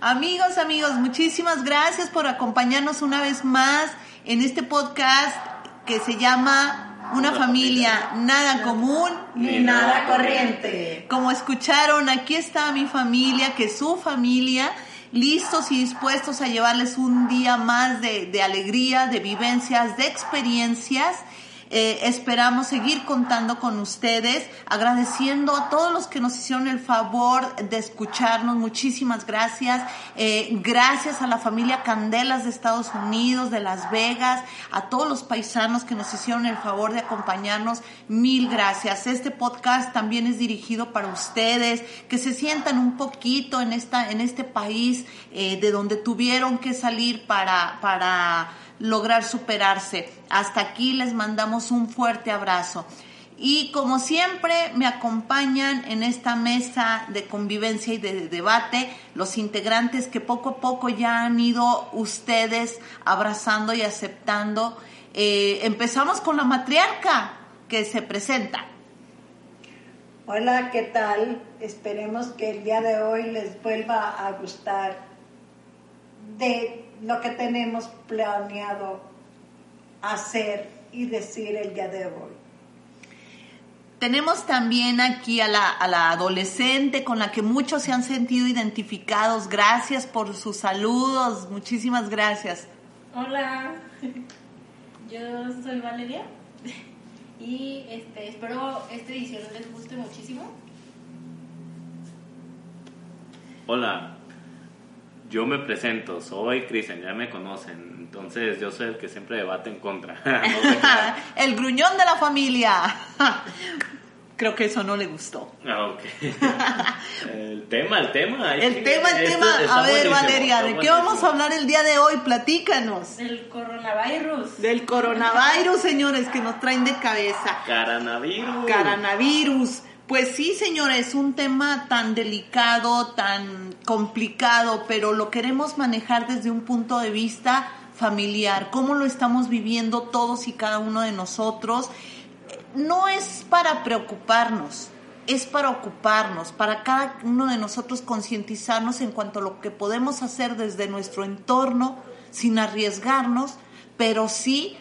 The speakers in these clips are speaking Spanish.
Amigos, amigos, muchísimas gracias por acompañarnos una vez más en este podcast que se llama Una familia, nada común ni nada corriente. Como escucharon, aquí está mi familia, que es su familia, listos y dispuestos a llevarles un día más de, de alegría, de vivencias, de experiencias eh, esperamos seguir contando con ustedes, agradeciendo a todos los que nos hicieron el favor de escucharnos. Muchísimas gracias. Eh, gracias a la familia Candelas de Estados Unidos, de Las Vegas, a todos los paisanos que nos hicieron el favor de acompañarnos. Mil gracias. Este podcast también es dirigido para ustedes, que se sientan un poquito en esta, en este país eh, de donde tuvieron que salir para, para lograr superarse. Hasta aquí les mandamos un fuerte abrazo. Y como siempre me acompañan en esta mesa de convivencia y de debate los integrantes que poco a poco ya han ido ustedes abrazando y aceptando. Eh, empezamos con la matriarca que se presenta. Hola, ¿qué tal? Esperemos que el día de hoy les vuelva a gustar de lo que tenemos planeado hacer y decir el día de hoy. Tenemos también aquí a la, a la, adolescente con la que muchos se han sentido identificados. Gracias por sus saludos. Muchísimas gracias. Hola, yo soy Valeria y este, espero esta edición les guste muchísimo. Hola, yo me presento, soy Cristian, ya me conocen. Entonces yo soy el que siempre debate en contra. el gruñón de la familia. Creo que eso no le gustó. Ah, ok. el tema, el tema. El tema, el tema. a ver, Valeria, ¿de qué vamos a hablar el día de hoy? Platícanos. Del coronavirus. Del coronavirus, señores, que nos traen de cabeza. Caranavirus. Caranavirus. Pues sí, señores, un tema tan delicado, tan complicado, pero lo queremos manejar desde un punto de vista familiar, cómo lo estamos viviendo todos y cada uno de nosotros. No es para preocuparnos, es para ocuparnos, para cada uno de nosotros concientizarnos en cuanto a lo que podemos hacer desde nuestro entorno sin arriesgarnos, pero sí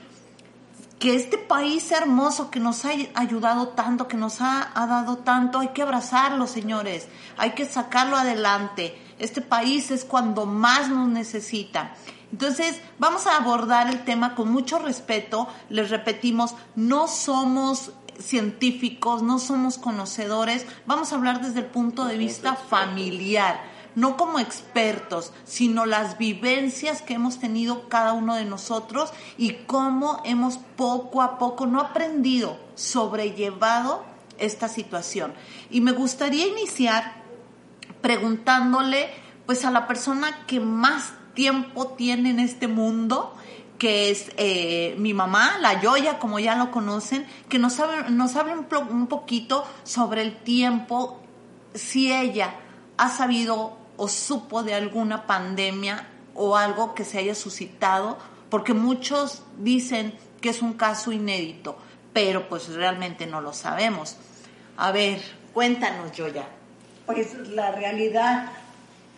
que este país hermoso que nos ha ayudado tanto, que nos ha, dado tanto, hay que abrazarlo, señores, hay que sacarlo adelante. Este país es cuando más nos necesita. Entonces, vamos a abordar el tema con mucho respeto. Les repetimos, no somos científicos, no somos conocedores, vamos a hablar desde el punto de vista familiar no como expertos, sino las vivencias que hemos tenido cada uno de nosotros y cómo hemos poco a poco, no aprendido, sobrellevado esta situación. Y me gustaría iniciar preguntándole pues a la persona que más tiempo tiene en este mundo, que es eh, mi mamá, la Yoya, como ya lo conocen, que nos hable, un poquito sobre el tiempo, si ella ha sabido o supo de alguna pandemia o algo que se haya suscitado, porque muchos dicen que es un caso inédito, pero pues realmente no lo sabemos. A ver, cuéntanos, Yoya. Pues la realidad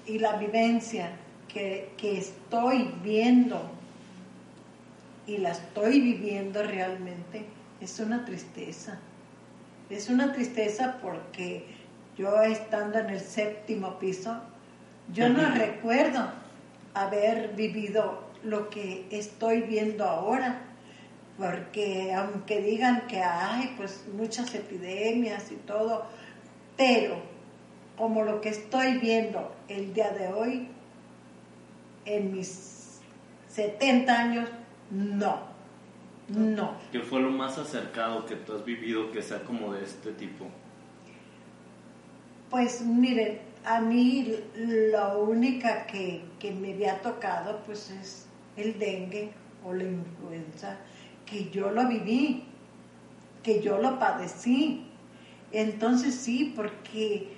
y la vivencia que, que estoy viendo y la estoy viviendo realmente es una tristeza. Es una tristeza porque yo estando en el séptimo piso yo no recuerdo haber vivido lo que estoy viendo ahora, porque aunque digan que hay pues muchas epidemias y todo, pero como lo que estoy viendo el día de hoy, en mis 70 años, no, no. ¿Qué fue lo más acercado que tú has vivido que sea como de este tipo? Pues miren, a mí la única que, me había tocado pues es el dengue o la influenza, que yo lo viví, que yo lo padecí. Entonces sí, porque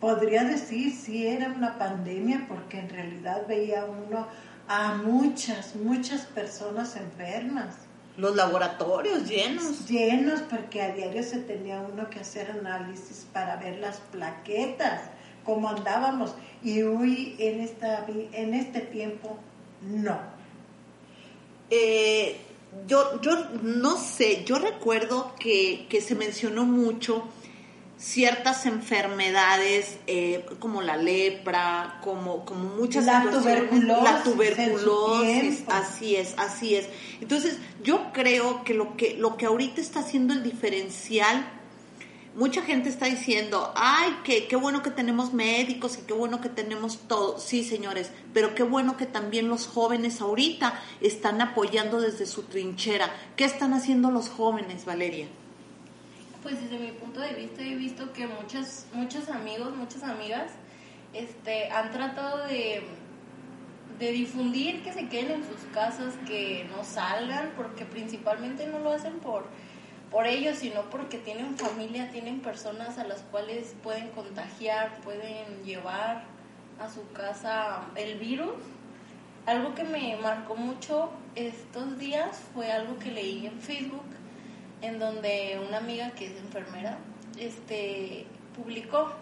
podría decir si era una pandemia, porque en realidad veía uno a muchas, muchas personas enfermas. Los laboratorios llenos. Llenos, porque a diario se tenía uno que hacer análisis para ver las plaquetas cómo andábamos Y hoy en, esta, en este tiempo, no. Eh, yo, yo no sé, yo recuerdo que, que se mencionó mucho ciertas enfermedades eh, como la lepra, como, como muchas La tuberculosis la tuberculosis, así es, así es. Entonces, yo creo que lo que lo que ahorita está haciendo el diferencial mucha gente está diciendo, ay, qué, qué bueno que tenemos médicos y qué bueno que tenemos todo. Sí, señores, pero qué bueno que también los jóvenes ahorita están apoyando desde su trinchera. ¿Qué están haciendo los jóvenes, Valeria? Pues desde mi punto de vista he visto que muchos, muchos amigos, muchas amigas, este, han tratado de, de difundir que se queden en sus casas, que no salgan, porque principalmente no lo hacen por, por ellos, sino porque tienen familia, tienen personas a las cuales pueden contagiar, pueden llevar a su casa el virus. Algo que me marcó mucho estos días fue algo que leí en Facebook, en donde una amiga que es enfermera este, publicó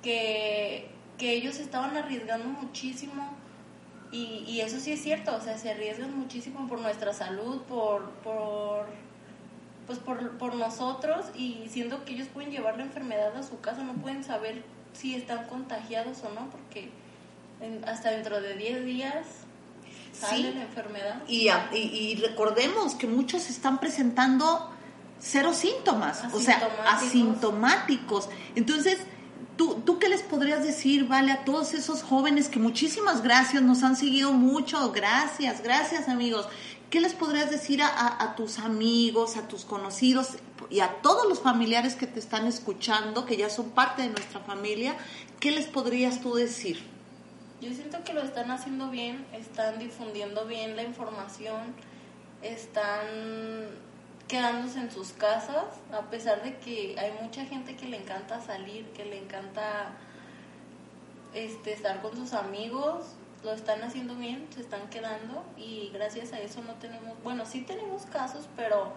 que, que ellos estaban arriesgando muchísimo y, y eso sí es cierto, o sea, se arriesgan muchísimo por nuestra salud, por, por, pues por, por nosotros y siendo que ellos pueden llevar la enfermedad a su casa, no pueden saber si están contagiados o no, porque en- hasta dentro de 10 días sale Sí. la enfermedad. Y, y- y recordemos que muchos están presentando cero síntomas, o sea, Asintomáticos. asintomáticos. Entonces, ¿tú, ¿tú qué les podrías decir, vale, a todos esos jóvenes que muchísimas gracias, nos han seguido mucho, gracias, gracias amigos. ¿Qué les podrías decir a, tus amigos, a tus conocidos y a todos los familiares que te están escuchando, que ya son parte de nuestra familia? ¿Qué les podrías tú decir? Yo siento que lo están haciendo bien, están difundiendo bien la información, están quedándose en sus casas, a pesar de que hay mucha gente que le encanta salir, que le encanta este, estar con sus amigos, lo están haciendo bien, se están quedando y gracias a eso no tenemos, bueno, sí tenemos casos, pero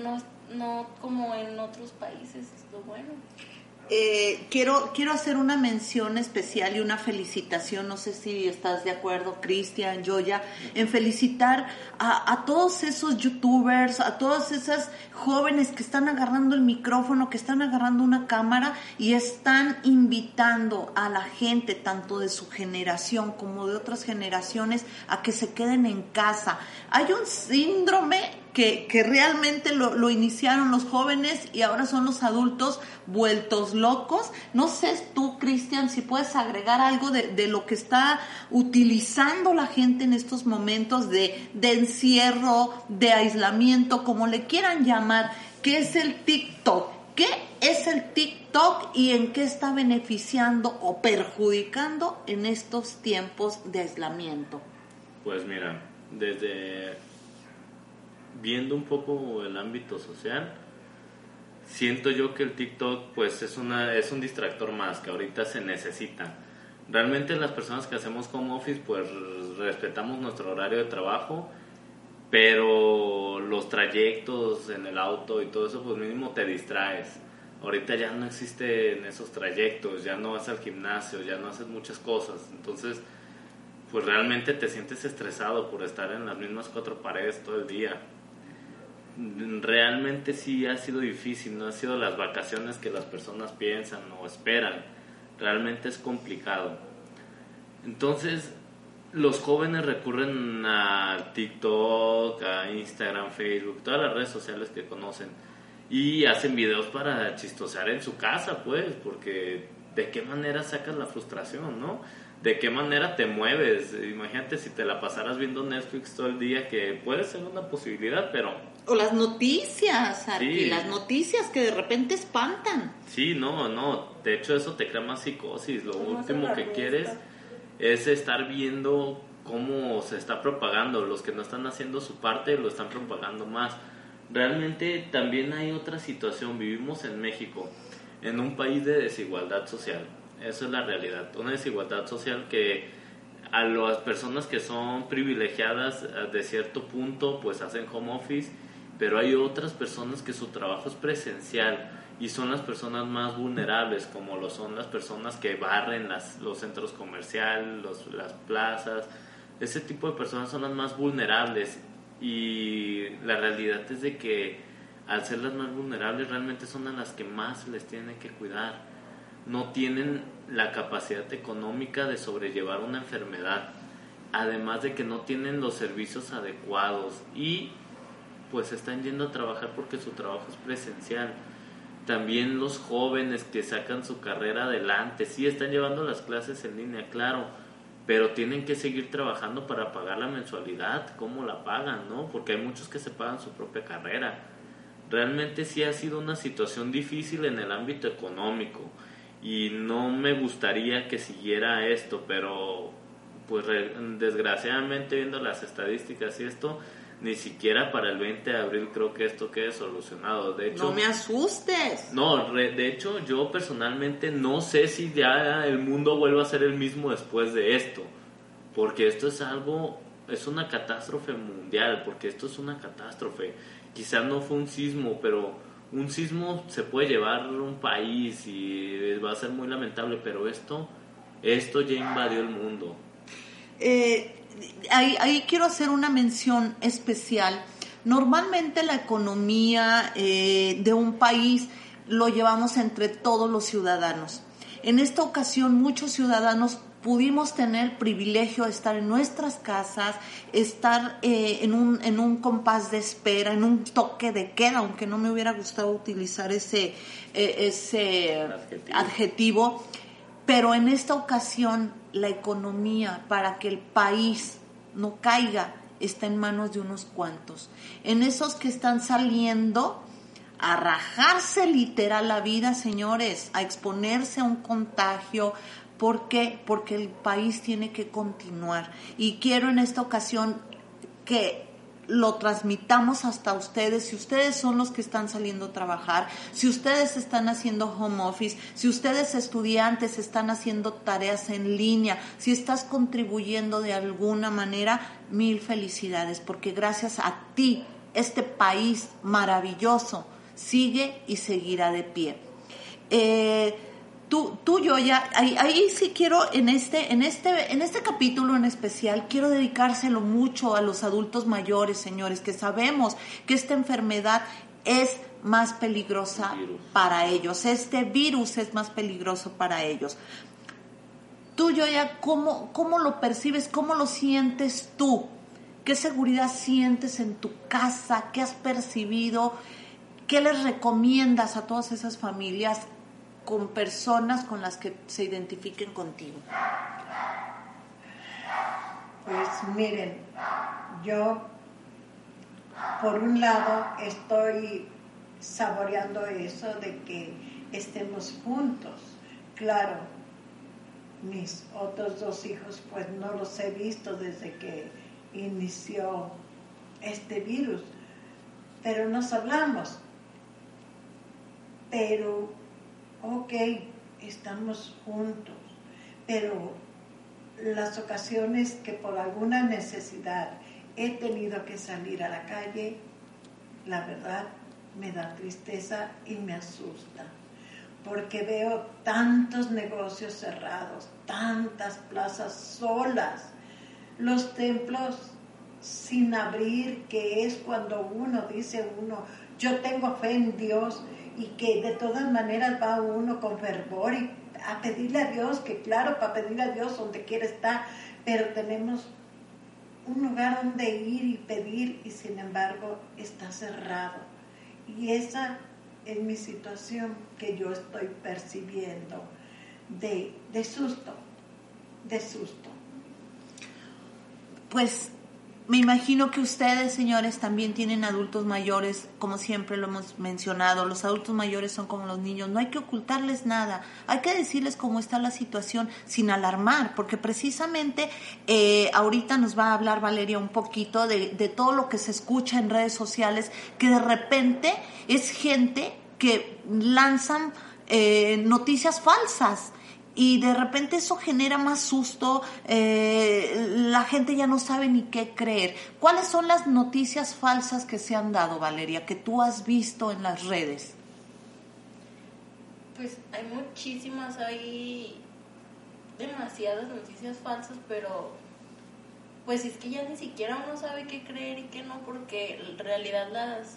no, no como en otros países, es lo bueno. Eh, quiero, quiero hacer una mención especial y una felicitación, no sé si estás de acuerdo, Cristian, Joya, en felicitar a, a todos esos youtubers, a todas esas jóvenes que están agarrando el micrófono, que están agarrando una cámara y están invitando a la gente, tanto de su generación como de otras generaciones, a que se queden en casa. Hay un síndrome que, que realmente lo, iniciaron los jóvenes y ahora son los adultos vueltos locos. No sé tú, Cristian, si puedes agregar algo de, lo que está utilizando la gente en estos momentos de, de encierro, de aislamiento, como le quieran llamar, ¿qué es el TikTok? ¿Qué es el TikTok y en qué está beneficiando o perjudicando en estos tiempos de aislamiento? Pues mira, desde viendo un poco el ámbito social, siento yo que el TikTok pues es una es un distractor más que ahorita se necesita. Realmente las personas que hacemos home office pues respetamos nuestro horario de trabajo, pero los trayectos en el auto y todo eso pues mínimo te distraes. Ahorita ya no existen esos trayectos, ya no vas al gimnasio, ya no haces muchas cosas. Entonces, pues realmente te sientes estresado por estar en las mismas cuatro paredes todo el día. Realmente sí ha sido difícil, no ha sido las vacaciones que las personas piensan o esperan. Realmente es complicado. Entonces, los jóvenes recurren a TikTok, a Instagram, Facebook, todas las redes sociales que conocen y hacen videos para chistosear en su casa, pues, porque de qué manera sacas la frustración, ¿no? De qué manera te mueves. Imagínate si te la pasaras viendo Netflix todo el día, que puede ser una posibilidad, pero O las noticias, Arqui, Sí. las noticias que de repente espantan. sí, no, no. De hecho, eso te crea más psicosis. Lo último que quieres es estar viendo cómo se está propagando. Los que no están haciendo su parte lo están propagando más. Realmente también hay otra situación. Vivimos en México, en un país de desigualdad social. Eso es la realidad. Una desigualdad social que a las personas que son privilegiadas eh, de cierto punto pues hacen home office, pero hay otras personas que su trabajo es presencial y son las personas más vulnerables, como lo son las personas que barren las, los centros comerciales, los, las plazas. Ese tipo de personas son las más vulnerables y la realidad es de que al ser las más vulnerables realmente son a las que más les tienen que cuidar. No tienen la capacidad económica de sobrellevar una enfermedad, además de que no tienen los servicios adecuados y pues están yendo a trabajar porque su trabajo es presencial también los jóvenes que sacan su carrera adelante, sí están llevando las clases en línea, claro, pero tienen que seguir trabajando para pagar la mensualidad, ¿cómo la pagan, no? Porque hay muchos que se pagan su propia carrera. Realmente sí ha sido una situación difícil en el ámbito económico y no me gustaría que siguiera esto, pero pues desgraciadamente viendo las estadísticas y esto, ni siquiera para el 20 de abril creo que esto quede solucionado. De hecho, no me asustes. No, de hecho yo personalmente no sé si ya el mundo vuelva a ser el mismo después de esto, porque esto es algo, es una catástrofe mundial, porque esto es una catástrofe. Quizás no fue un sismo, pero un sismo se puede llevar un país y va a ser muy lamentable, pero esto, esto ya invadió el mundo. Eh, ahí, quiero hacer una mención especial. Normalmente la economía eh, de un país lo llevamos entre todos los ciudadanos. En esta ocasión muchos ciudadanos pudimos tener el privilegio de estar en nuestras casas, estar eh, en, un, en un compás de espera, en un toque de queda, aunque no me hubiera gustado utilizar ese, eh, ese adjetivo. Pero en esta ocasión la economía para que el país no caiga está en manos de unos cuantos. En esos que están saliendo a rajarse literal la vida, señores, a exponerse a un contagio. ¿Por qué? Porque el país tiene que continuar. Y quiero en esta ocasión que lo transmitamos hasta ustedes, si ustedes son los que están saliendo a trabajar, si ustedes están haciendo home office, si ustedes estudiantes están haciendo tareas en línea, si estás contribuyendo de alguna manera, mil felicidades, porque gracias a ti este país maravilloso sigue y seguirá de pie. Eh, tú, tú yo ya, ahí, ahí, sí quiero, en este, en, este, en este capítulo en especial, quiero dedicárselo mucho a los adultos mayores, señores, que sabemos que esta enfermedad es más peligrosa para ellos, este virus es más peligroso para ellos. Tú, yo ya, ¿cómo, ¿cómo lo percibes? ¿Cómo lo sientes tú? ¿Qué seguridad sientes en tu casa? ¿Qué has percibido? ¿Qué les recomiendas a todas esas familias con personas con las que se identifiquen contigo? Pues miren, yo por un lado estoy saboreando eso de que estemos juntos. Claro, mis otros dos hijos pues no los he visto desde que inició este virus, pero nos hablamos. Pero ok, estamos juntos, pero las ocasiones que por alguna necesidad he tenido que salir a la calle, la verdad me da tristeza y me asusta, porque veo tantos negocios cerrados, tantas plazas solas, los templos sin abrir, que es cuando uno dice uno, yo tengo fe en Dios y que de todas maneras va uno con fervor y a pedirle a Dios, que claro, para pedirle a Dios donde quiera estar, pero tenemos un lugar donde ir y pedir y sin embargo está cerrado. Y esa es mi situación que yo estoy percibiendo de, de susto, de susto. Pues me imagino que ustedes, señores, también tienen adultos mayores, como siempre lo hemos mencionado, los adultos mayores son como los niños, no hay que ocultarles nada, hay que decirles cómo está la situación sin alarmar, porque precisamente eh, ahorita nos va a hablar Valeria un poquito de, de todo lo que se escucha en redes sociales, que de repente es gente que lanzan eh, noticias falsas y de repente eso genera más susto, eh, la gente ya no sabe ni qué creer. ¿Cuáles son las noticias falsas que se han dado, Valeria, que tú has visto en las redes? Pues hay muchísimas, hay demasiadas noticias falsas, pero pues es que ya ni siquiera uno sabe qué creer y qué no, porque en realidad las,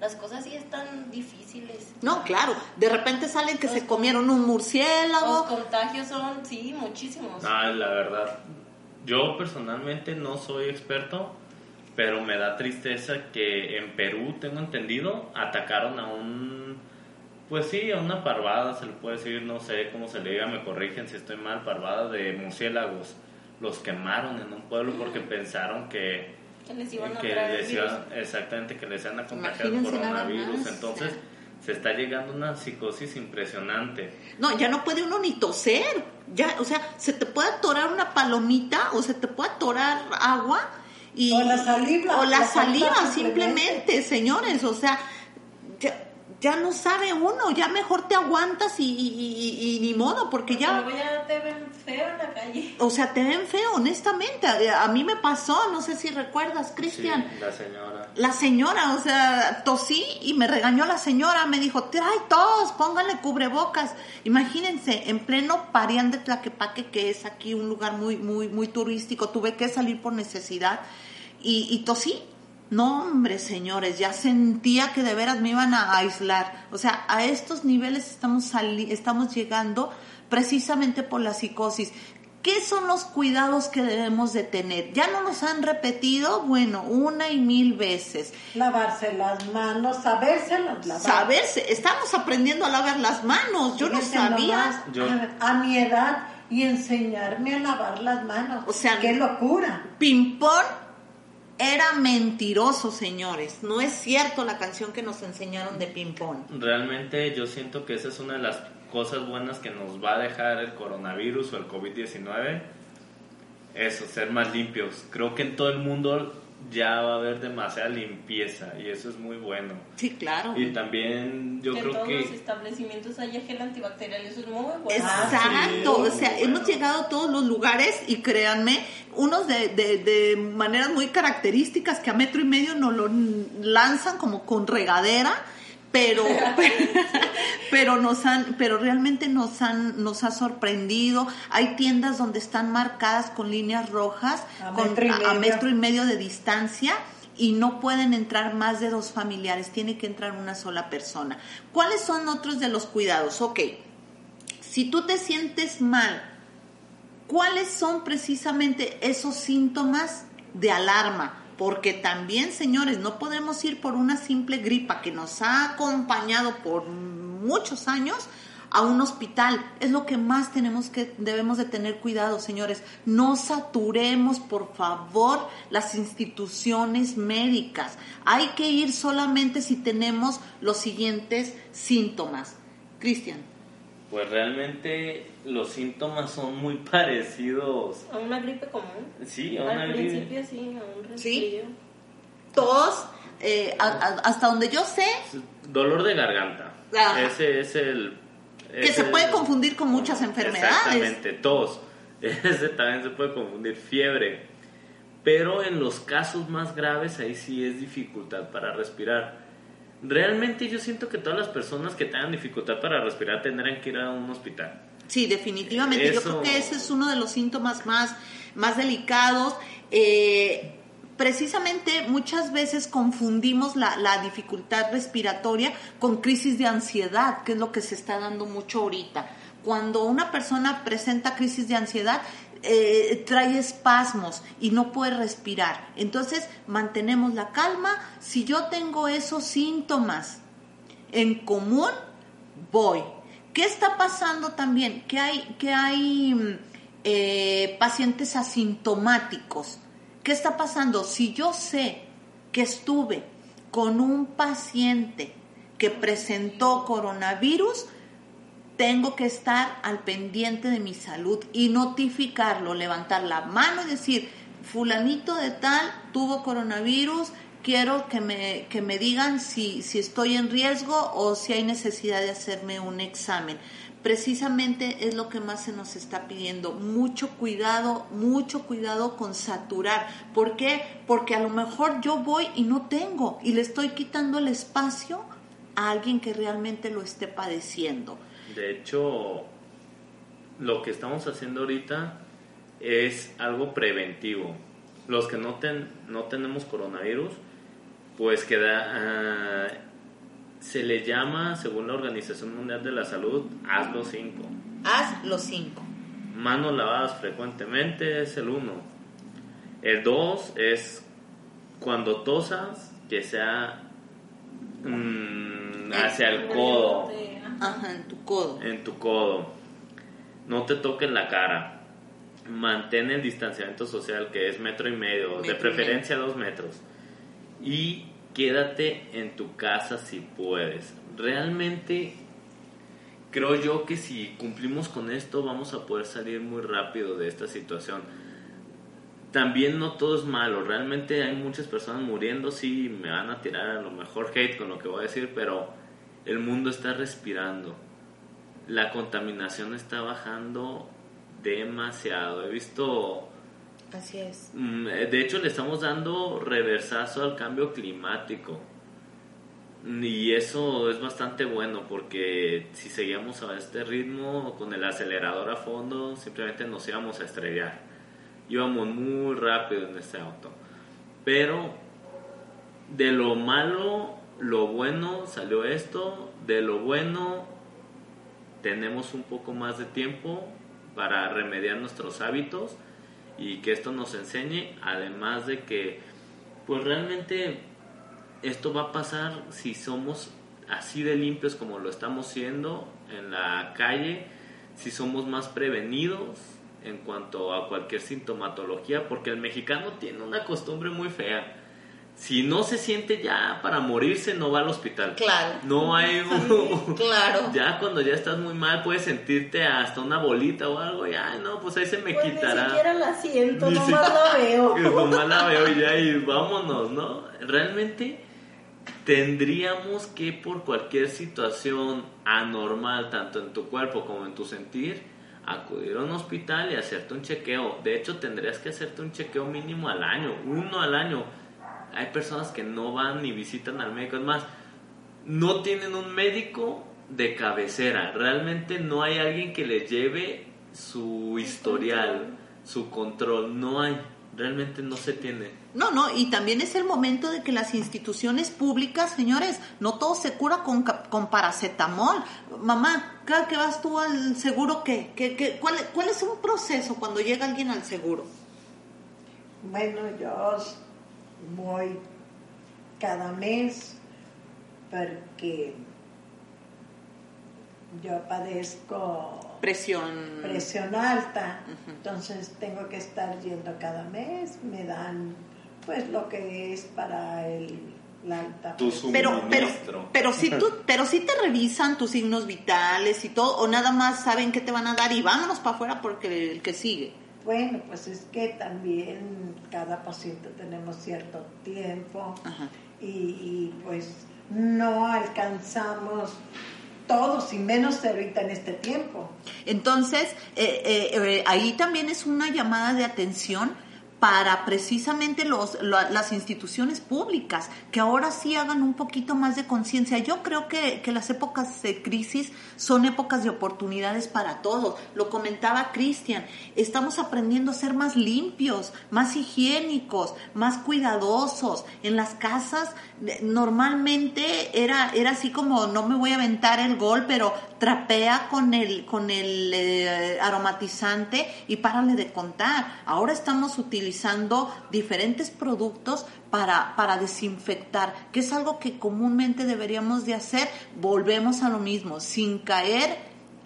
las cosas sí están difíciles. No, claro, de repente salen que Los- se comieron un Los murciélago. contagios son, sí, muchísimos. Ah, la verdad, yo personalmente no soy experto, pero me da tristeza que en Perú, tengo entendido, atacaron a un, pues sí, a una parvada, se le puede decir, no sé cómo se le diga, me corrigen si estoy mal, parvada de murciélagos. Los quemaron en un pueblo porque pensaron que, que les iban a que traer el les virus. exactamente, que les iban a contagiar Imagínense coronavirus. más. Entonces, se está llegando a una psicosis impresionante. No, ya no puede uno ni toser. Ya, o sea, se te puede atorar una palomita o se te puede atorar agua y O la saliva, o la la saliva saliva simplemente, simplemente. señores, o sea, ya, ya no sabe uno, ya mejor te aguantas y, y- y- y ni modo, porque ya Luego ya te ven feo en la calle. o sea, te ven feo, honestamente. A, a mí me pasó, no sé si recuerdas, Cristian. Sí, la señora. La señora, o sea, tosí y me regañó la señora, me dijo, trae todos, pónganle cubrebocas. Imagínense, en pleno Parián de Tlaquepaque, que es aquí un lugar muy, muy, muy turístico, tuve que salir por necesidad y, y tosí. No, hombre, señores, ya sentía que de veras me iban a aislar. O sea, a estos niveles estamos, sali- estamos llegando precisamente por la psicosis. ¿Qué son los cuidados que debemos de tener? Ya no nos han repetido, bueno, una y mil veces. Lavarse las manos, sabérselas lavar. Saberse, estamos aprendiendo a lavar las manos, yo no sabía. nomás, Yo- A, a mi edad y enseñarme a lavar las manos. O sea, qué locura. Pimpón era mentiroso, señores. No es cierto la canción que nos enseñaron de Pimpón. Realmente yo siento que esa es una de las cosas buenas que nos va a dejar el coronavirus o el COVID-19. Eso, ser más limpios. Creo que en todo el mundo ya va a haber demasiada limpieza y eso es muy bueno. Sí, claro. Y también yo que en creo todos los establecimientos haya gel antibacterial, eso es muy bueno. Exacto, sí, o sea, hemos llegado a todos los lugares y créanme, unos de, de, de maneras muy características que a metro y medio nos lo lanzan como con regadera, pero, pero nos han, pero realmente nos han, nos ha sorprendido. Hay tiendas donde están marcadas con líneas rojas, A con, metro y a- metro y medio de distancia y no pueden entrar más de dos familiares, tiene que entrar una sola persona. ¿Cuáles son otros de los cuidados? Ok, si tú te sientes mal, ¿cuáles son precisamente esos síntomas de alarma? Porque también, señores, no podemos ir por una simple gripa que nos ha acompañado por muchos años a un hospital. Es lo que más tenemos que debemos de tener cuidado, señores. No saturemos, por favor, las instituciones médicas. Hay que ir solamente si tenemos los siguientes síntomas. Cristian. Pues realmente los síntomas son muy parecidos. A una gripe común. Sí, a una Al gripe. principio sí, a un Sí. resfrío. tos, eh, a- a- hasta donde yo sé, Dolor de garganta. Ajá. Ese es el... que se puede confundir con muchas enfermedades. Exactamente, tos. Ese también se puede confundir, fiebre. Pero en los casos más graves ahí sí es dificultad para respirar. Realmente yo siento que todas las personas que tengan dificultad para respirar tendrán que ir a un hospital. Sí, definitivamente. Yo creo que ese es uno de los síntomas más, más delicados. Eh, precisamente muchas veces confundimos la, la dificultad respiratoria con crisis de ansiedad, que es lo que se está dando mucho ahorita. Cuando una persona presenta crisis de ansiedad, eh, trae espasmos y no puede respirar. Entonces, mantenemos la calma. Si yo tengo esos síntomas en común, voy. ¿Qué está pasando también? Que hay, que hay mm, eh, pacientes asintomáticos. ¿Qué está pasando? Si yo sé que estuve con un paciente que presentó coronavirus, tengo que estar al pendiente de mi salud y notificarlo, levantar la mano y decir, fulanito de tal tuvo coronavirus, quiero que me, que me digan si, si estoy en riesgo o si hay necesidad de hacerme un examen. Precisamente es lo que más se nos está pidiendo. Mucho cuidado, mucho cuidado con saturar. ¿Por qué? Porque a lo mejor yo voy y no tengo y le estoy quitando el espacio a alguien que realmente lo esté padeciendo. De hecho, lo que estamos haciendo ahorita es algo preventivo. Los que no, ten, no tenemos coronavirus, pues queda, ah, se le llama, según la Organización Mundial de la Salud, haz los cinco. Haz los cinco. Manos lavadas frecuentemente es el uno. El dos es cuando tosas, que sea mm, hacia el codo, Ajá, en tu codo. en tu codo. No te toques la cara. Mantén el distanciamiento social que es metro y medio, Metro de preferencia dos metros. Y quédate en tu casa si puedes. Realmente creo yo que si cumplimos con esto vamos a poder salir muy rápido de esta situación. También no todo es malo, realmente hay muchas personas muriendo, sí, me van a tirar a lo mejor hate con lo que voy a decir, pero el mundo está respirando. La contaminación está bajando demasiado. He visto Así es. Mm, De hecho, le estamos dando reversazo al cambio climático. Y eso es bastante bueno porque si seguíamos a este ritmo con el acelerador a fondo, simplemente nos íbamos a estrellar. Íbamos muy rápido en este auto. Pero de lo malo, lo bueno salió esto. De lo bueno, tenemos un poco más de tiempo para remediar nuestros hábitos y que esto nos enseñe, además de que pues realmente esto va a pasar si somos así de limpios como lo estamos siendo en la calle, si somos más prevenidos en cuanto a cualquier sintomatología, porque el mexicano tiene una costumbre muy fea. Si no se siente ya para morirse, no va al hospital. Claro. No hay... Claro. Ya cuando ya estás muy mal, puedes sentirte hasta una bolita o algo, y ay, no, pues ahí se me Pues ni quitará. siquiera la siento, Ni nomás si- la veo. Nomás la veo y ya y vámonos, ¿no? Realmente tendríamos que por cualquier situación anormal, tanto en tu cuerpo como en tu sentir, acudir a un hospital y hacerte un chequeo. De hecho, tendrías que hacerte un chequeo mínimo al año, uno al año. Hay personas que no van ni visitan al médico. Es más, no tienen un médico de cabecera. Realmente no hay alguien que les lleve su historial, su control. No hay. Realmente no se tiene. No, no, y también es el momento de que las instituciones públicas, señores, no todo se cura con, con paracetamol. Mamá, cada que vas tú al seguro, ¿qué? ¿Qué, qué- cuál, ¿Cuál es un proceso cuando llega alguien al seguro? Bueno, yo voy cada mes porque yo padezco Presión. presión alta, entonces tengo que estar yendo cada mes, me dan pues lo que es para el, la alta presión. Pero, pero, pero si tú, pero si te revisan tus signos vitales y todo, o nada más saben qué te van a dar y vámonos para afuera porque el que sigue. Bueno, pues es que también cada paciente tenemos cierto tiempo y, pues no alcanzamos todos y menos ahorita en este tiempo. Entonces, eh, eh, eh, ahí también es una llamada de atención para precisamente los, la- las instituciones públicas, que ahora sí hagan un poquito más de conciencia. Yo creo que, que las épocas de crisis son épocas de oportunidades para todos. Lo comentaba Cristian, estamos aprendiendo a ser más limpios, más higiénicos, más cuidadosos. En las casas eh, normalmente era, era así como no me voy a aventar el gol, pero trapea con el, con el eh, aromatizante y párale de contar. Ahora estamos utilizando diferentes productos para, para desinfectar, que es algo que comúnmente deberíamos de hacer. Volvemos a lo mismo, sin caer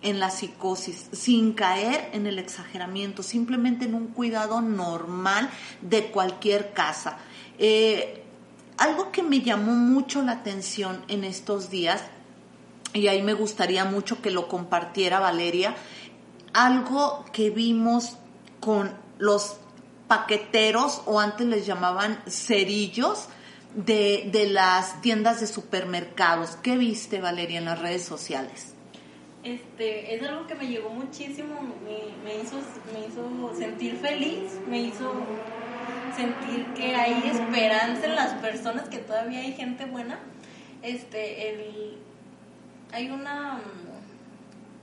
en la psicosis, sin caer en el exageramiento, simplemente en un cuidado normal de cualquier casa. Eh, algo que me llamó mucho la atención en estos días, y ahí me gustaría mucho que lo compartiera Valeria, algo que vimos con los paqueteros o antes les llamaban cerillos de, de las tiendas de supermercados. ¿Qué viste Valeria en las redes sociales? Este, es algo que me llegó muchísimo, me, me hizo, me hizo sentir feliz, me hizo sentir que hay esperanza en las personas, que todavía hay gente buena. Este, el, hay una,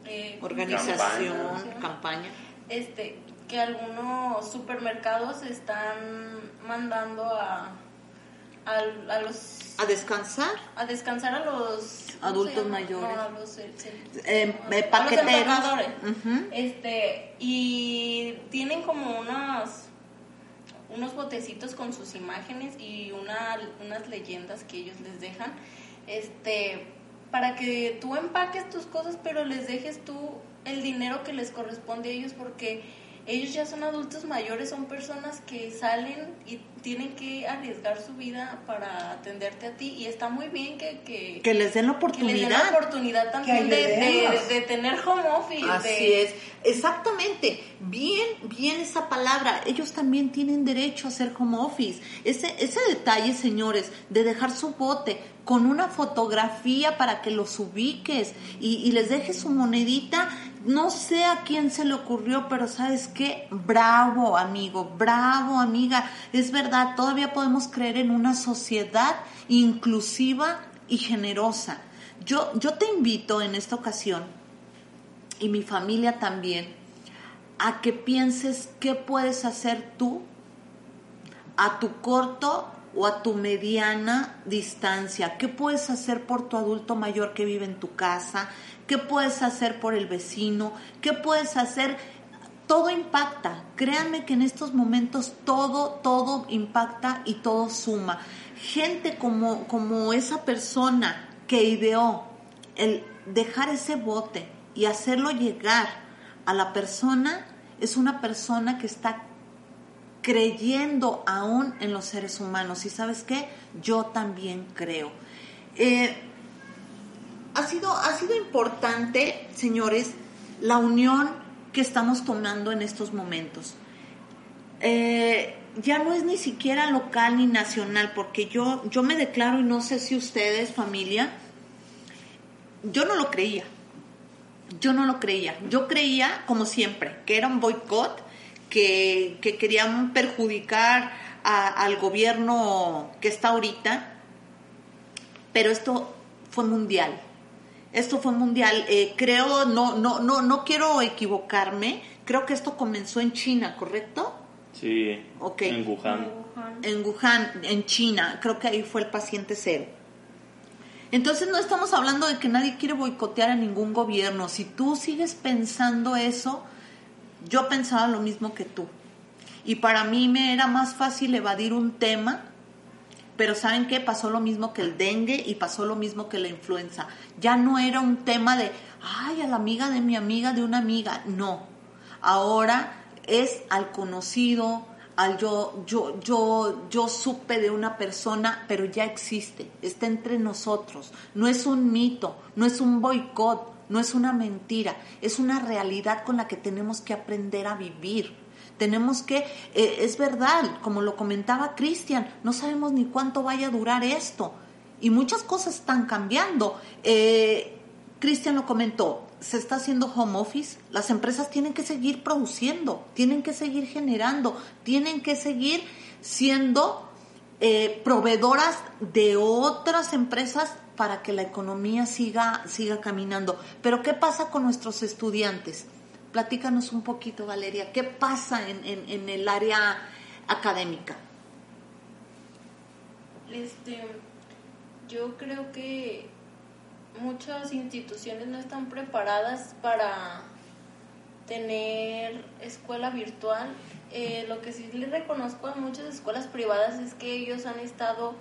eh, Organización, campaña. campaña. este que algunos supermercados están mandando a a, a los A descansar. a descansar a los ¿cómo Adultos mayores. No, a los, eh, Eh, a eh, los este y tienen como unos unos botecitos con sus imágenes y una, unas leyendas que ellos les dejan. Este para que tú empaques tus cosas pero les dejes tú el dinero que les corresponde a ellos porque ellos ya son adultos mayores, son personas que salen y tienen que arriesgar su vida para atenderte a ti y está muy bien que, que, Que les den la que les den la oportunidad. oportunidad también de, de, tener home office. Así de- es, exactamente. Bien, bien esa palabra. Ellos también tienen derecho a hacer home office. Ese, ese detalle, señores, de dejar su bote con una fotografía para que los ubiques y, y les dejes su monedita. No sé a quién se le ocurrió, pero sabes qué, bravo amigo, bravo amiga. Es verdad, todavía podemos creer en una sociedad inclusiva y generosa. Yo, yo te invito en esta ocasión y mi familia también, a que pienses qué puedes hacer tú a tu corto o a tu mediana distancia, qué puedes hacer por tu adulto mayor que vive en tu casa, qué puedes hacer por el vecino, qué puedes hacer, todo impacta, créanme que en estos momentos todo, todo impacta y todo suma. Gente como, como esa persona que ideó el dejar ese bote y hacerlo llegar a la persona es una persona que está creyendo aún en los seres humanos. Y sabes qué, yo también creo. Eh, ha, sido, ha sido importante, señores, la unión que estamos tomando en estos momentos. Eh, ya no es ni siquiera local ni nacional, porque yo, yo me declaro, y no sé si ustedes, familia, yo no lo creía. Yo no lo creía. Yo creía, como siempre, que era un boicot, que, que querían perjudicar a- al gobierno que está ahorita, pero esto fue mundial. Esto fue mundial. Eh, creo, no, no, no, no quiero equivocarme. Creo que esto comenzó en China, ¿correcto? Sí, Ok. en Wuhan. Wuhan. en Wuhan, en China. Creo que ahí fue el paciente cero. Entonces no estamos hablando de que nadie quiere boicotear a ningún gobierno. Si tú sigues pensando eso, yo pensaba lo mismo que tú. Y para mí me era más fácil evadir un tema, pero ¿saben qué? Pasó lo mismo que el dengue y pasó lo mismo que la influenza. Ya no era un tema de, ay, a la amiga de mi amiga, de una amiga. No. Ahora es al conocido, al yo, yo, yo, yo supe de una persona, pero ya existe, está entre nosotros. No es un mito, no es un boicot, no es una mentira, es una realidad con la que tenemos que aprender a vivir. Tenemos que, eh, es verdad, como lo comentaba Cristian, no sabemos ni cuánto vaya a durar esto. Y muchas cosas están cambiando. Eh, Cristian lo comentó, se está haciendo home office, las empresas tienen que seguir produciendo, tienen que seguir generando, tienen que seguir siendo eh, proveedoras de otras empresas para que la economía siga, siga caminando. Pero ¿qué pasa con nuestros estudiantes? Platícanos un poquito, Valeria, ¿qué pasa en, en- el área académica? Este, yo creo que muchas instituciones no están preparadas para tener escuela virtual. Eh, lo que sí le reconozco a muchas escuelas privadas es que ellos han estado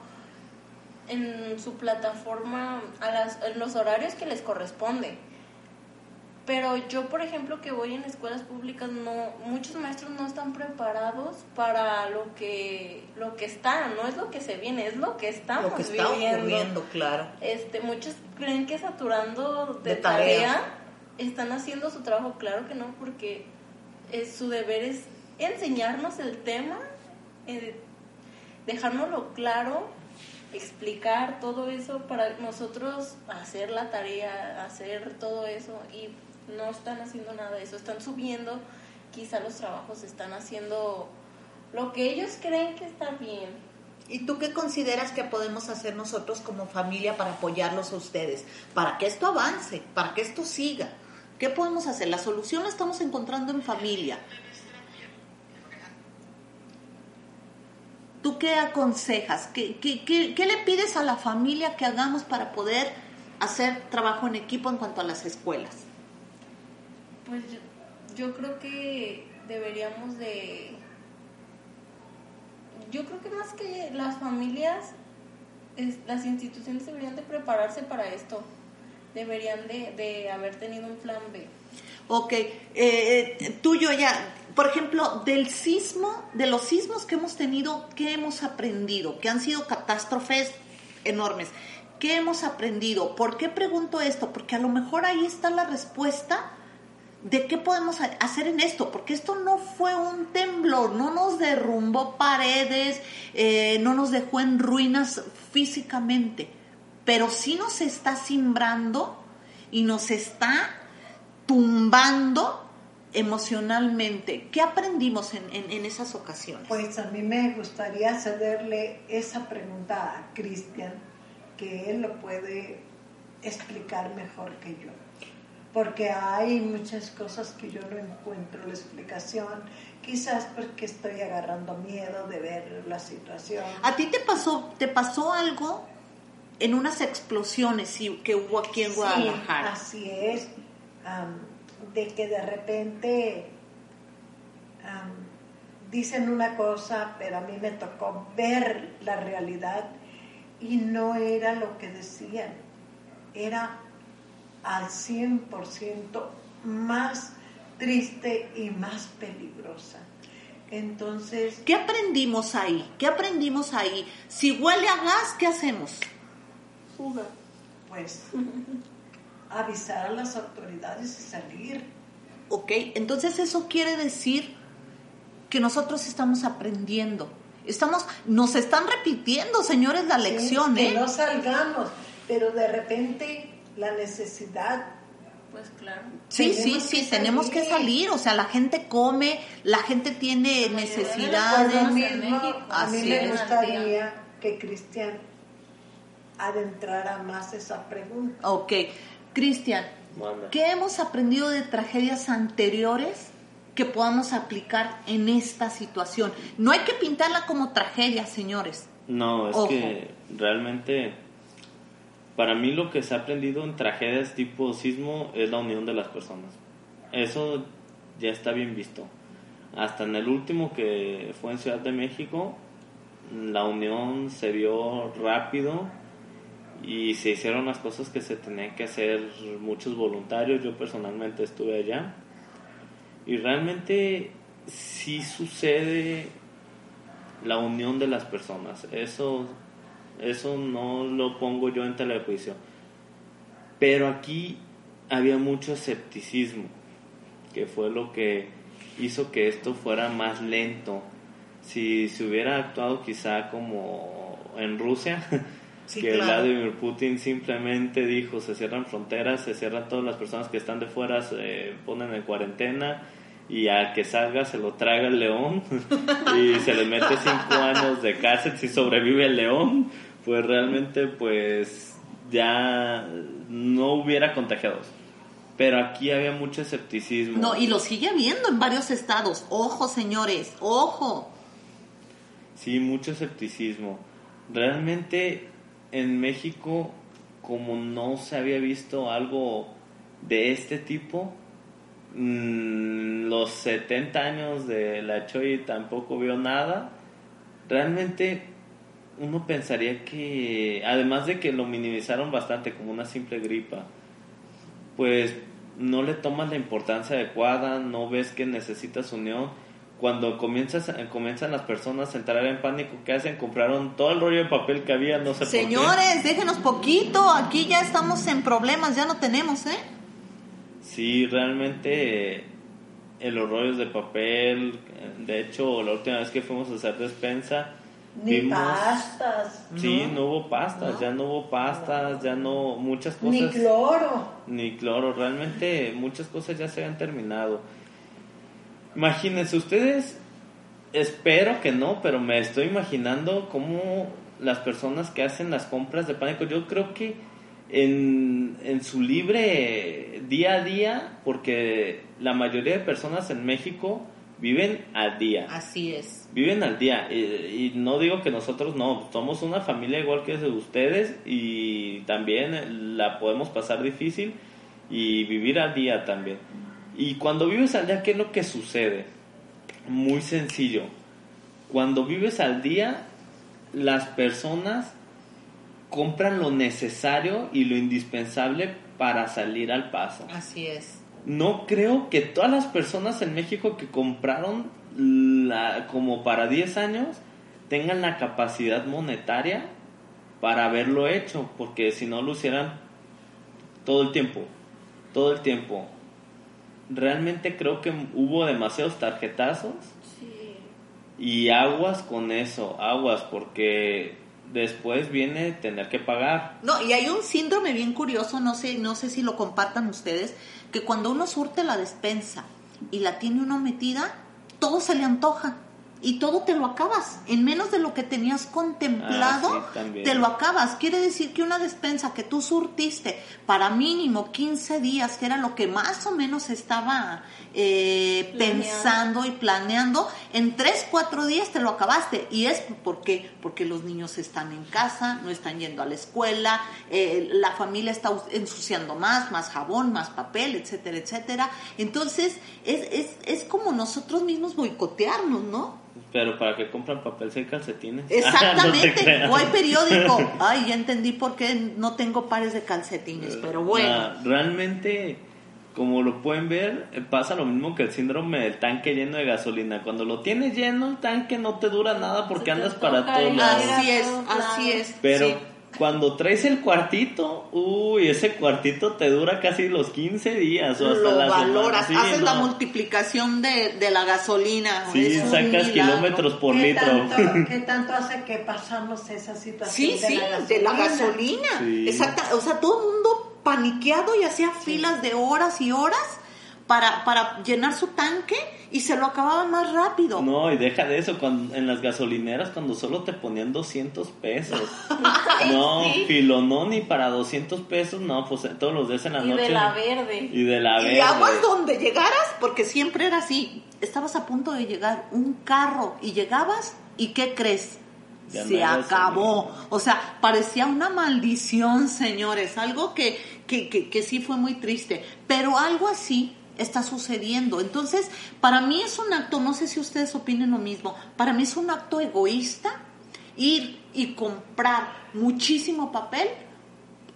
en su plataforma a las, en los horarios que les corresponde. Pero yo, por ejemplo, que voy en escuelas públicas, no, muchos maestros no están preparados para lo que, lo que está, no es lo que se viene, es lo que estamos Lo que está viviendo. ocurriendo, claro. Este, muchos creen que saturando de, De tareas. tarea están haciendo su trabajo, claro que no, porque es, su deber es enseñarnos el tema, eh, dejárnoslo claro, explicar todo eso para nosotros hacer la tarea, hacer todo eso y no están haciendo nada de eso, están subiendo, quizá los trabajos están haciendo lo que ellos creen que está bien. ¿Y tú qué consideras que podemos hacer nosotros como familia para apoyarlos a ustedes? Para que esto avance, para que esto siga. ¿Qué ¿Qué podemos hacer? La solución la estamos encontrando en familia. ¿Tú qué aconsejas? ¿Qué, qué, qué, qué le pides a la familia que hagamos para poder hacer trabajo en equipo en cuanto a las escuelas? Pues yo, yo creo que deberíamos de... Yo creo que más que las familias, es- las instituciones deberían de prepararse para esto. Deberían de, de haber tenido un plan B. Ok, eh, tuyo ya, por ejemplo, del sismo, de los sismos que hemos tenido, ¿qué hemos aprendido? Que han sido catástrofes enormes. ¿Qué hemos aprendido? ¿Por qué pregunto esto? Porque a lo mejor ahí está la respuesta de qué podemos ha- hacer en esto, porque esto no fue un temblor, no nos derrumbó paredes, eh, no nos dejó en ruinas físicamente, pero sí nos está simbrando y nos está tumbando emocionalmente. ¿Qué aprendimos en, en- en esas ocasiones? Pues a mí me gustaría cederle esa pregunta a Cristian, que él lo puede explicar mejor que yo. Porque hay muchas cosas que yo no encuentro la explicación, quizás porque estoy agarrando miedo de ver la situación. ¿A ti te pasó, te pasó algo en unas explosiones sí, que hubo aquí en Sí, Guadalajara? así es, de que de repente dicen una cosa, pero a mí me tocó ver la realidad y no era lo que decían, era al 100% más triste y más peligrosa. Entonces, ¿Qué aprendimos ahí? ¿Qué aprendimos ahí? Si huele a gas, ¿qué hacemos? Fuga. pues, avisar a las autoridades y salir. ¿Ok? Entonces eso quiere decir que nosotros estamos aprendiendo. Estamos, nos están repitiendo, señores, la lección, Sí, ¿eh? Que no salgamos, pero de repente la necesidad. Pues claro. Sí, sí, sí, tenemos que salir. O sea, la gente come, la gente tiene La necesidades. mismo, a mí así me gustaría que Cristian adentrara más esa pregunta. Ok, Cristian. ¿qué hemos aprendido de tragedias anteriores que podamos aplicar en esta situación? No hay que pintarla como tragedia, señores. No, es Ojo. que realmente para mí lo que se ha aprendido en tragedias tipo sismo es la unión de las personas. Eso ya está bien visto. Hasta en el último que fue en Ciudad de México, la unión se vio rápido y se hicieron las cosas que se tenían que hacer muchos voluntarios. Yo personalmente estuve allá y realmente sí sucede la unión de las personas. Eso, eso no lo pongo yo en telejuicio. Pero aquí había mucho escepticismo, que fue lo que hizo que esto fuera más lento. Si se hubiera actuado quizá como en Rusia, Sí, que claro. Vladimir Putin simplemente dijo se cierran fronteras, se cierran todas las personas que están de fuera, se ponen en cuarentena y al que salga se lo traga el león y se le mete cinco años de cárcel si sobrevive el león, pues realmente pues ya no hubiera contagiados. Pero aquí había mucho escepticismo. No, y lo sigue habiendo en varios estados. Ojo, señores, ojo. Sí, mucho escepticismo. Realmente en México, como no se había visto algo de este tipo, mm, los 70 años de la Choi tampoco vio nada. Realmente uno pensaría que, además de que lo minimizaron bastante como una simple gripa, pues no le tomas la importancia adecuada, no ves que necesitas unión. Cuando comienzas, comienzan las personas a entrar en pánico, ¿qué hacen? Compraron todo el rollo de papel que había, no sé por qué. Señores, déjenos poquito. Aquí ya estamos en problemas, ya no tenemos, ¿eh? Sí, realmente eh, en los rollos de papel, eh, de hecho, la última vez que fuimos a hacer despensa, Ni vimos- pastas, Sí, No. no hubo pastas, No. ya no hubo pastas, ya no, muchas cosas. ni cloro. Ni cloro, realmente muchas cosas ya se han terminado. Imagínense ustedes, espero que no, pero me estoy imaginando cómo las personas que hacen las compras de pánico, yo creo que en, en su libre día a día, porque la mayoría de personas en México viven al día. Así es. Viven al día. Y, y no digo que nosotros no, somos una familia igual que ustedes y también la podemos pasar difícil y vivir al día también. Y cuando vives al día, ¿qué es lo que sucede? Muy sencillo. Cuando vives al día, las personas compran lo necesario y lo indispensable para salir al paso. Así es. No creo que todas las personas en México que compraron la, como para 10 años tengan la capacidad monetaria para haberlo hecho, porque si no lo hicieran todo el tiempo, todo el tiempo. Realmente creo que hubo demasiados tarjetazos Sí. y aguas con eso, aguas, porque después viene tener que pagar. No, y hay un síndrome bien curioso, no sé, no sé si lo compartan ustedes, que cuando uno surte la despensa y la tiene uno metida, todo se le antoja y todo te lo acabas. En menos de lo que tenías contemplado, Ah, sí, te lo acabas. Quiere decir que una despensa que tú surtiste para mínimo 15 días, que era lo que más o menos estaba eh, pensando y planeando, en 3, 4 días te lo acabaste. Y es porque, porque los niños están en casa, no están yendo a la escuela, eh, la familia está ensuciando más, más jabón, más papel, etcétera, etcétera. Entonces, es, es, es como nosotros mismos boicotearnos, ¿no? Pero para que compran papel y calcetines. Te Exactamente. o hay periódico. Ay, ya entendí por qué no tengo pares de calcetines, pero bueno. Ah, realmente, como lo pueden ver, eh, pasa lo mismo que el síndrome del tanque lleno de gasolina. Cuando lo tienes lleno, el tanque no te dura nada porque andas para todos lados. Así es, así es. Pero sí. Cuando traes el cuartito, uy, ese cuartito te dura casi los 15 días o hasta lo la valoras, Sí, haces la multiplicación de, de la gasolina. Sí, sacas kilómetros por ¿Qué litro. Tanto, ¿Qué tanto hace que pasamos esa situación Sí, de, sí, la de la gasolina. Sí. Exacta, o sea, todo el mundo paniqueado y hacía filas de horas y horas para, para llenar su tanque y se lo acababa más rápido. No, y deja de eso, cuando, en las gasolineras cuando solo te ponían 200 pesos. No, sí. filonón y para 200 pesos, no, pues todos los días en la Y noche. de la verde. Y de la Y verde. aguas donde llegaras, porque siempre era así. Estabas a punto de llegar un carro y llegabas y ¿qué crees? Ya Se acabó. O sea, parecía una maldición, señores. Algo que, que, que, que sí fue muy triste. Pero algo así está sucediendo. Entonces, para mí es un acto, no sé si ustedes opinen lo mismo, para mí es un acto egoísta ir y comprar muchísimo papel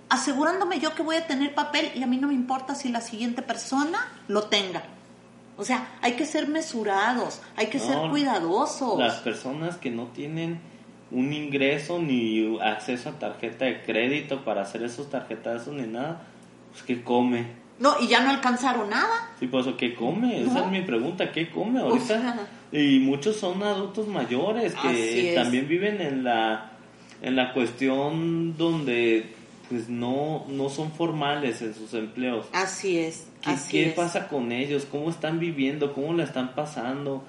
asegurándome yo que voy a tener papel y a mí no me importa si la siguiente persona lo tenga. O sea, hay que ser mesurados, hay que ser cuidadosos. Las personas que no tienen un ingreso ni acceso a tarjeta de crédito para hacer esos tarjetazos ni nada, pues ¿qué come? No, y ya no alcanzaron nada. Sí, pues ¿qué come? Esa es mi pregunta, ¿qué come ahorita? sea. Y muchos son adultos mayores que también viven en la en la cuestión donde pues no no son formales en sus empleos. Así es. ¿Qué, así qué es. pasa con ellos? ¿Cómo están viviendo? ¿Cómo la están pasando?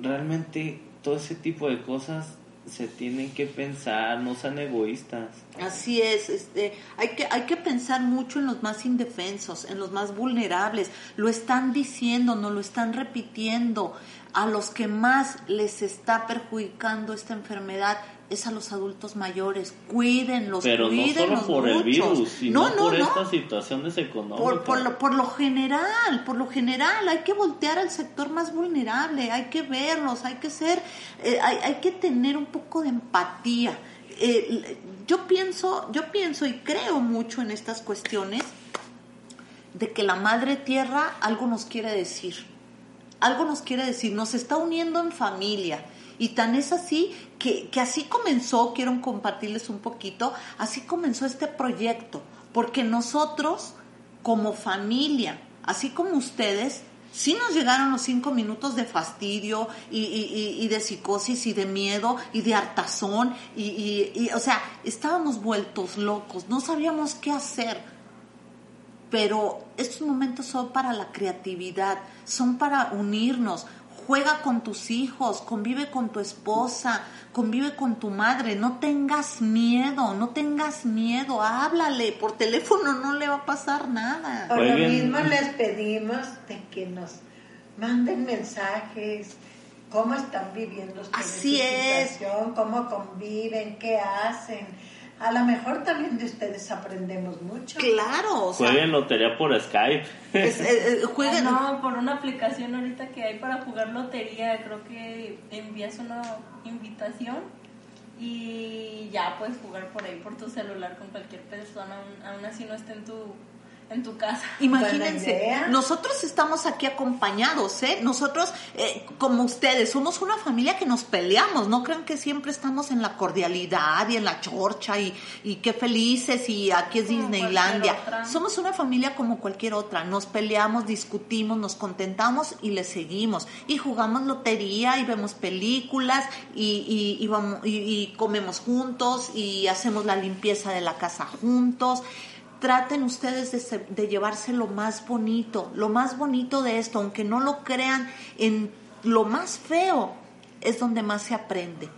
Realmente todo ese tipo de cosas se tienen que pensar, no sean egoístas. Así es, este, hay que, hay que pensar mucho en los más indefensos, en los más vulnerables. Lo están diciendo, no lo están repitiendo. A los que más les está perjudicando esta enfermedad es a los adultos mayores. Cuídenlos, Pero no cuídenlos solo por el mucho. virus, sino no, no, por no. estas situaciones económicas. Por, por, lo, por lo general, por lo general, hay que voltear al sector más vulnerable, hay que verlos, hay que ser, eh, hay, hay que tener un poco de empatía. Eh, yo pienso, yo pienso y creo mucho en estas cuestiones de que la madre tierra algo nos quiere decir, algo nos quiere decir, nos está uniendo en familia. Y tan es así que, que así comenzó, quiero compartirles un poquito, así comenzó este proyecto, porque nosotros como familia, así como ustedes, sí nos llegaron los cinco minutos de fastidio y, y- de psicosis y de miedo y de hartazón y- y, o sea, estábamos vueltos locos, no sabíamos qué hacer pero estos momentos son para la creatividad, son para unirnos. Juega con tus hijos, convive con tu esposa, convive con tu madre, no tengas miedo, no tengas miedo, háblale, por teléfono no le va a pasar nada. Por lo mismo les pedimos de que nos manden mensajes, cómo están viviendo ustedes Así su es. situación, cómo conviven, qué hacen. A lo mejor también de ustedes aprendemos mucho. Claro, o sea, Jueguen lotería por Skype. es- eh, eh, jueguen, Ah, no, por una aplicación ahorita que hay para jugar lotería, creo que envías una invitación y ya puedes jugar por ahí por tu celular con cualquier persona, aún, aún así no esté en tu en tu casa. Imagínense, nosotros estamos aquí acompañados, ¿eh? Nosotros, eh, como ustedes, somos una familia que nos peleamos, no crean que siempre estamos en la cordialidad y en la chorcha y, y qué felices y aquí es Como Disneylandia. Somos una familia como cualquier otra, nos peleamos, discutimos, nos contentamos y le seguimos. Y jugamos lotería y vemos películas y, y, y vamos, y, y comemos juntos y hacemos la limpieza de la casa juntos traten ustedes de, se- de llevarse lo más bonito, lo más bonito de esto, aunque no lo crean, en lo más feo es donde más se aprende.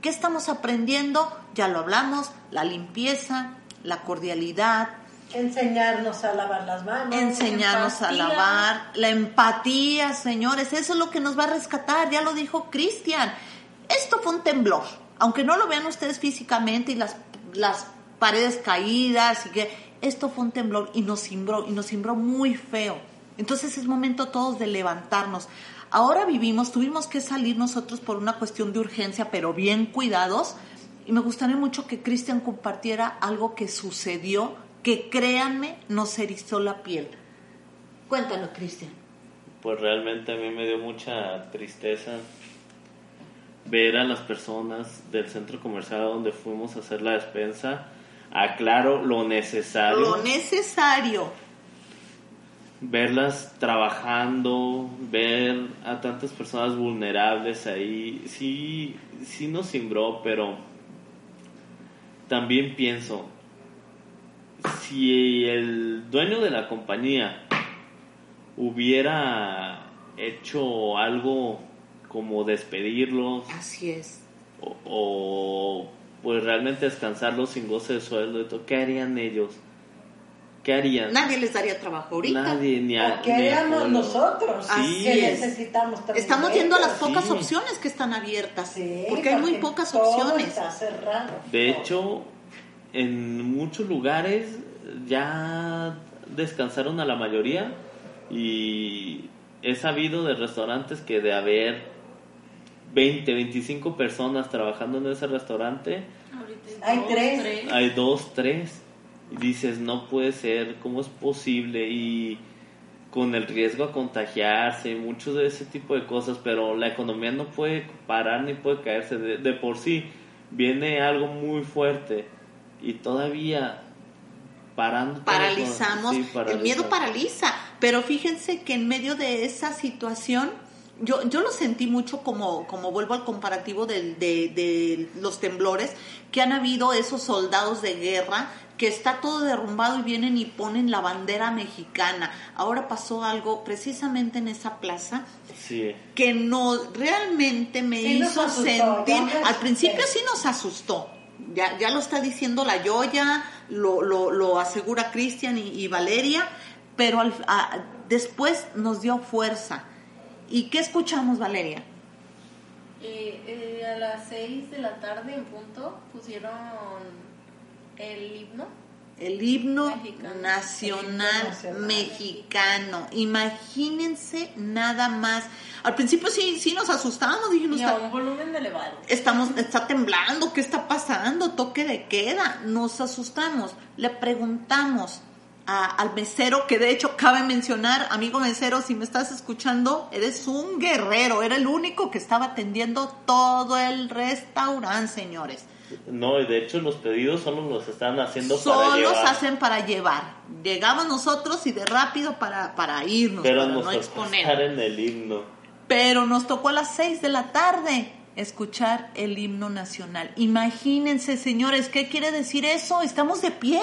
¿Qué estamos aprendiendo? Ya lo hablamos, la limpieza, la cordialidad, Enseñarnos a lavar las manos. enseñarnos a lavar, la empatía, señores, eso es lo que nos va a rescatar, ya lo dijo Cristian. Esto fue un temblor, aunque no lo vean ustedes físicamente y las, las paredes caídas y que esto fue un temblor y nos cimbró y nos cimbró muy feo. Entonces es momento todos de levantarnos. Ahora vivimos, tuvimos que salir nosotros por una cuestión de urgencia, pero bien cuidados. Y me gustaría mucho que Cristian compartiera algo que sucedió, que créanme, nos erizó la piel. Cuéntanos, Cristian. Pues realmente a mí me dio mucha tristeza ver a las personas del centro comercial donde fuimos a hacer la despensa. Aclaro lo necesario. Lo necesario. verlas trabajando, ver a tantas personas vulnerables ahí, sí, sí nos cimbró, pero también pienso, si el dueño de la compañía hubiera hecho algo como despedirlos Así es. o, o, pues realmente descansarlos sin goce de sueldo y todo, ¿qué harían ellos? ¿Qué harían? Nadie les daría trabajo ahorita. Nadie, ni a, ¿O qué ni a haríamos nosotros? Así que es. necesitamos también Estamos de yendo a las pocas sí. opciones que están abiertas. Sí, porque hay muy pocas todo opciones. Está cerrado. De hecho, en muchos lugares ya descansaron a la mayoría y he sabido de restaurantes que de haber 20, 25 personas trabajando en ese restaurante, Ahorita Hay dos, tres. hay dos, tres. Y dices, no puede ser, ¿cómo es posible? Y con el riesgo a contagiarse y mucho de ese tipo de cosas, pero la economía no puede parar ni puede caerse. De, de por sí viene algo muy fuerte y todavía parando. paralizamos, el miedo paraliza, pero fíjense que en medio de esa situación, yo, yo lo sentí mucho como, como vuelvo al comparativo de, de los temblores, que han habido esos soldados de guerra que está todo derrumbado y vienen y ponen la bandera mexicana. Ahora pasó algo precisamente en esa plaza Sí, que no realmente me Sí hizo asustó, sentir, me al principio sí nos asustó, ya, ya lo está diciendo la Yoya, lo, lo, lo asegura Cristian y, y Valeria, pero al- a- después nos dio fuerza. ¿Y qué escuchamos, Valeria? Eh, eh, a las 6 de la tarde en punto pusieron el himno. El himno Mexicano. nacional El himno nacional. mexicano. Imagínense nada más. Al principio sí, sí nos asustamos, dijimos, Y a un volumen elevado. estamos, está temblando, ¿qué está pasando? Toque de queda, nos asustamos, le preguntamos a- al mesero, que de hecho cabe mencionar, amigo mesero, si me estás escuchando, eres un guerrero, era el único que estaba atendiendo todo el restaurante, señores. no, y de hecho los pedidos solo los están haciendo para Solos llevar. hacen para llevar. Llegamos nosotros y de rápido para, para irnos, pero para nos no exponer. en el himno. Pero nos tocó a las 6 de la tarde. Escuchar el himno nacional. Imagínense, señores, ¿qué quiere decir eso? Estamos de pie,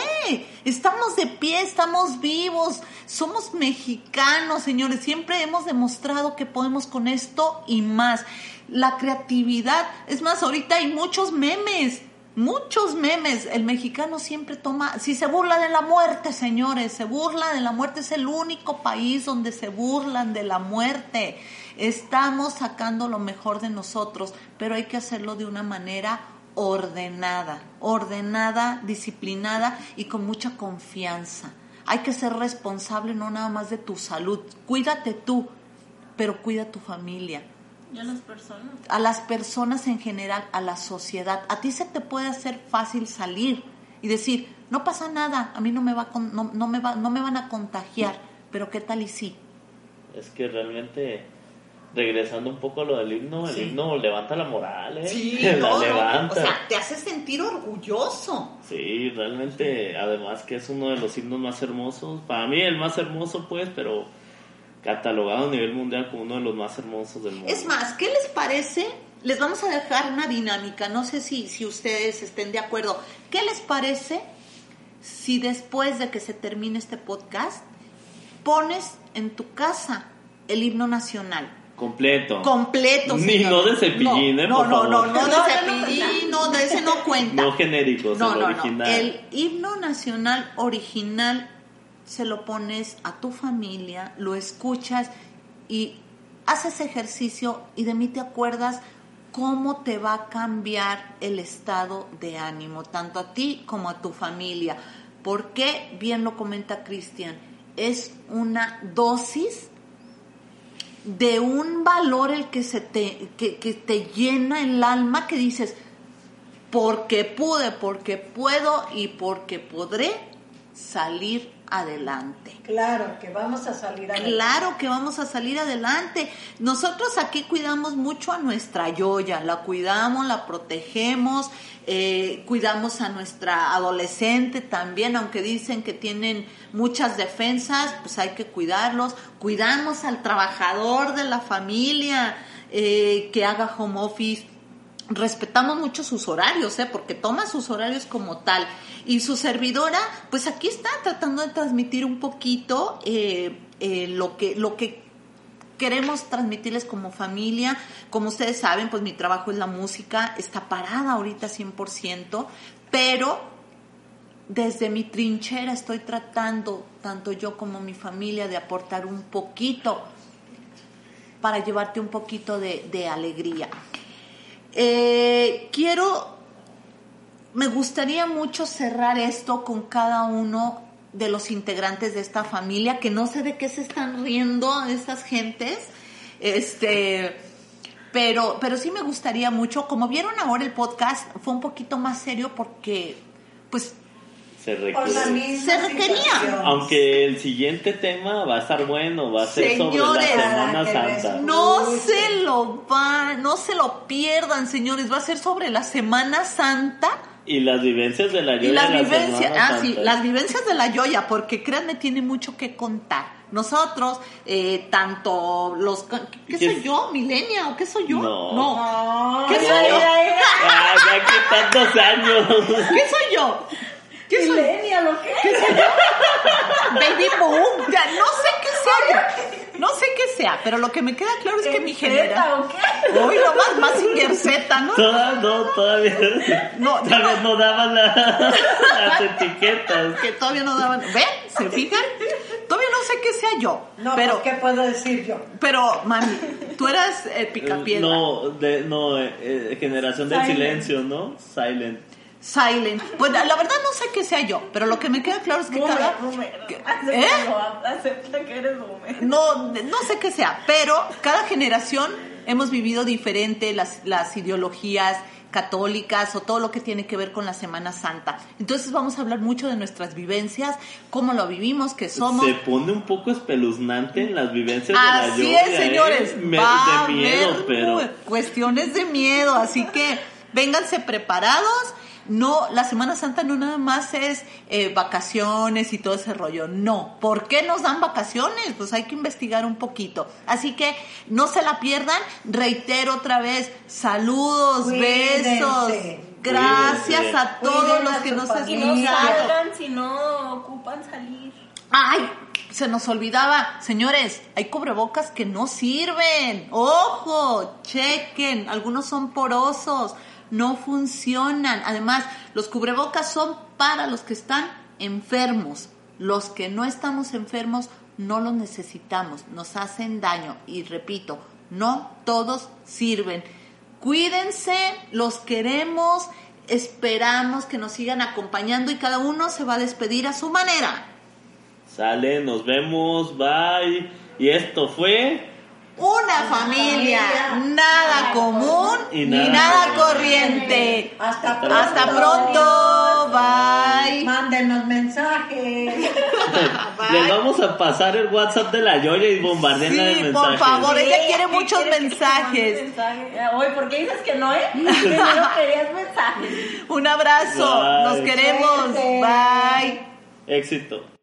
estamos de pie, estamos vivos, somos mexicanos, señores. Siempre hemos demostrado que podemos con esto y más. La creatividad, es más, ahorita hay muchos memes. Muchos memes, el mexicano siempre toma, si se burla de la muerte, señores, se burla de la muerte, es el único país donde se burlan de la muerte. Estamos sacando lo mejor de nosotros, pero hay que hacerlo de una manera ordenada, ordenada, disciplinada y con mucha confianza. Hay que ser responsable no nada más de tu salud. Cuídate tú, pero cuida tu familia. Y a las personas. A las personas en general, a la sociedad. A ti se te puede hacer fácil salir y decir, no pasa nada, a mí no me, va, no, no me, va, no me van a contagiar, pero ¿qué tal y sí? Es que realmente regresando un poco a lo del himno, el himno levanta la moral, ¿eh? Sí, la no, no, levanta. o sea, te hace sentir orgulloso. Sí, realmente, además que es uno de los himnos más hermosos, para mí el más hermoso pues, pero catalogado a nivel mundial como uno de los más hermosos del mundo. Es más, ¿qué les parece? Les vamos a dejar una dinámica, no sé si, si ustedes estén de acuerdo. ¿Qué les parece si después de que se termine este podcast pones en tu casa el himno nacional? Completo. Completo. Ni señor. no de cepillín, no, ¿eh? No, Por no, favor. no, no, No, de cepillín, no, de ese no cuenta. No genéricos, No, el no, original. no. El himno nacional original se lo pones a tu familia, lo escuchas y haces ejercicio y de mí te acuerdas cómo te va a cambiar el estado de ánimo, tanto a ti como a tu familia. Porque, bien lo comenta Cristian, es una dosis de un valor el que se te, que, que te llena el alma que dices, porque pude, porque puedo y porque podré salir adelante. Claro, que vamos a salir adelante. Claro que vamos a salir adelante. Nosotros aquí cuidamos mucho a nuestra Yoya, la cuidamos, la protegemos, eh, cuidamos a nuestra adolescente también, aunque dicen que tienen muchas defensas, pues hay que cuidarlos. Cuidamos al trabajador de la familia eh, que haga home office respetamos mucho sus horarios, ¿eh? porque toma sus horarios como tal. Y su servidora, pues aquí está tratando de transmitir un poquito eh, eh, lo, que, lo que queremos transmitirles como familia. Como ustedes saben, pues mi trabajo es la música, está parada ahorita 100%, pero desde mi trinchera estoy tratando, tanto yo como mi familia, de aportar un poquito para llevarte un poquito de, de alegría. Eh, quiero, me gustaría mucho cerrar esto con cada uno de los integrantes de esta familia, que no sé de qué se están riendo estas gentes, este, pero, pero sí me gustaría mucho, como vieron ahora el podcast, fue un poquito más serio porque, pues, Se requiere. Se requería. Aunque el siguiente tema va a estar bueno, va a ser Señores, sobre la Semana Santa. No se lo van, no se lo pierdan, señores. Va a ser sobre la Semana Santa Y las vivencias de la y Yoya las de la vivencias, ah, sí, las vivencias de la Yoya, porque créanme, tiene mucho que contar. Nosotros, eh, tanto los, ¿qué, qué ¿Qué soy es? yo, Milenia o qué soy yo? No. No, ¿Qué soy yo? Ah, ya que tantos años. ¿Qué soy yo? ¿Qué soy? Millennial, ¿o qué? Baby boom. Ya, no sé qué sea. No sé qué sea, pero lo que me queda claro es que mi generación. ¿Zeta o qué? Uy, no más, más Z, ¿no? Toda- no, todavía, No, todavía no. no daban la- las etiquetas. que todavía no daban. ¿Ven? ¿Se fijan? Todavía no sé qué sea yo. No, pero, pues, ¿qué puedo decir yo? pero, mami, tú eras el picapiedra. No, de, no eh, eh, generación del Silent. silencio, ¿no? Silent. Silent. Pues la verdad no sé qué sea yo, pero lo que me queda claro es que cada. Boomer, boomer. que- ¿Eh? acepta que eres boomer. No, no sé qué sea, pero cada generación hemos vivido diferente las, las ideologías católicas o todo lo que tiene que ver con la Semana Santa. Entonces vamos a hablar mucho de nuestras vivencias, cómo lo vivimos, que somos. Se pone un poco espeluznante en las vivencias Así de la es, Yoya, ¿eh? señores. Va a de miedo, haber pero. cuestiones de miedo, así que vénganse preparados. No, la Semana Santa no nada más es eh, vacaciones y todo ese rollo, no. ¿Por qué nos dan vacaciones? Pues hay que investigar un poquito. Así que no se la pierdan, reitero otra vez, saludos, Cuídense. besos. Gracias Cuídense. a todos los que nos Y no escuchan. salgan si no ocupan salir. ¡Ay! Se nos olvidaba, señores, hay cubrebocas que no sirven. Ojo, chequen, algunos son porosos, no funcionan. Además, los cubrebocas son para los que están enfermos. Los que no estamos enfermos no los necesitamos, nos hacen daño. Y repito, no todos sirven. Cuídense, los queremos, esperamos que nos sigan acompañando y cada uno se va a despedir a su manera. Sale, nos vemos, bye. Y esto fue Una familia, familia, nada nada común y ni nada nada corriente. corriente. Hasta pronto. Hasta pronto, bye. Mándenos mensajes. les vamos a pasar el WhatsApp de la Yoya y bombardenla de Sí, mensajes. por favor, ella quiere ¿qué muchos mensajes. mensaje? Ah, Oye, ¿por qué dices que no, eh? Querías mensajes. Un abrazo, Bye. nos queremos, Suerte. bye. Éxito.